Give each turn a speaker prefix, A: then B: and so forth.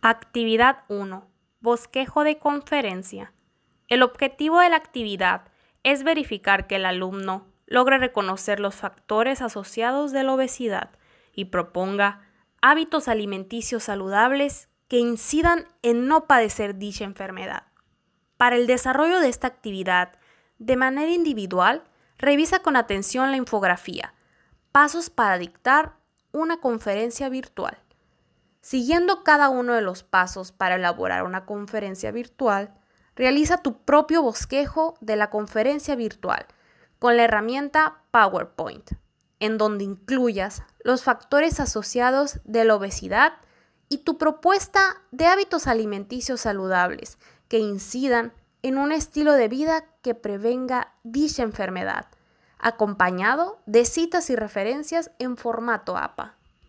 A: Actividad 1. Bosquejo de conferencia. El objetivo de la actividad es verificar que el alumno logre reconocer los factores asociados de la obesidad y proponga hábitos alimenticios saludables que incidan en no padecer dicha enfermedad. Para el desarrollo de esta actividad, de manera individual, revisa con atención la infografía, pasos para dictar una conferencia virtual. Siguiendo cada uno de los pasos para elaborar una conferencia virtual, realiza tu propio bosquejo de la conferencia virtual con la herramienta PowerPoint, en donde incluyas los factores asociados de la obesidad y tu propuesta de hábitos alimenticios saludables que incidan en un estilo de vida que prevenga dicha enfermedad, acompañado de citas y referencias en formato APA.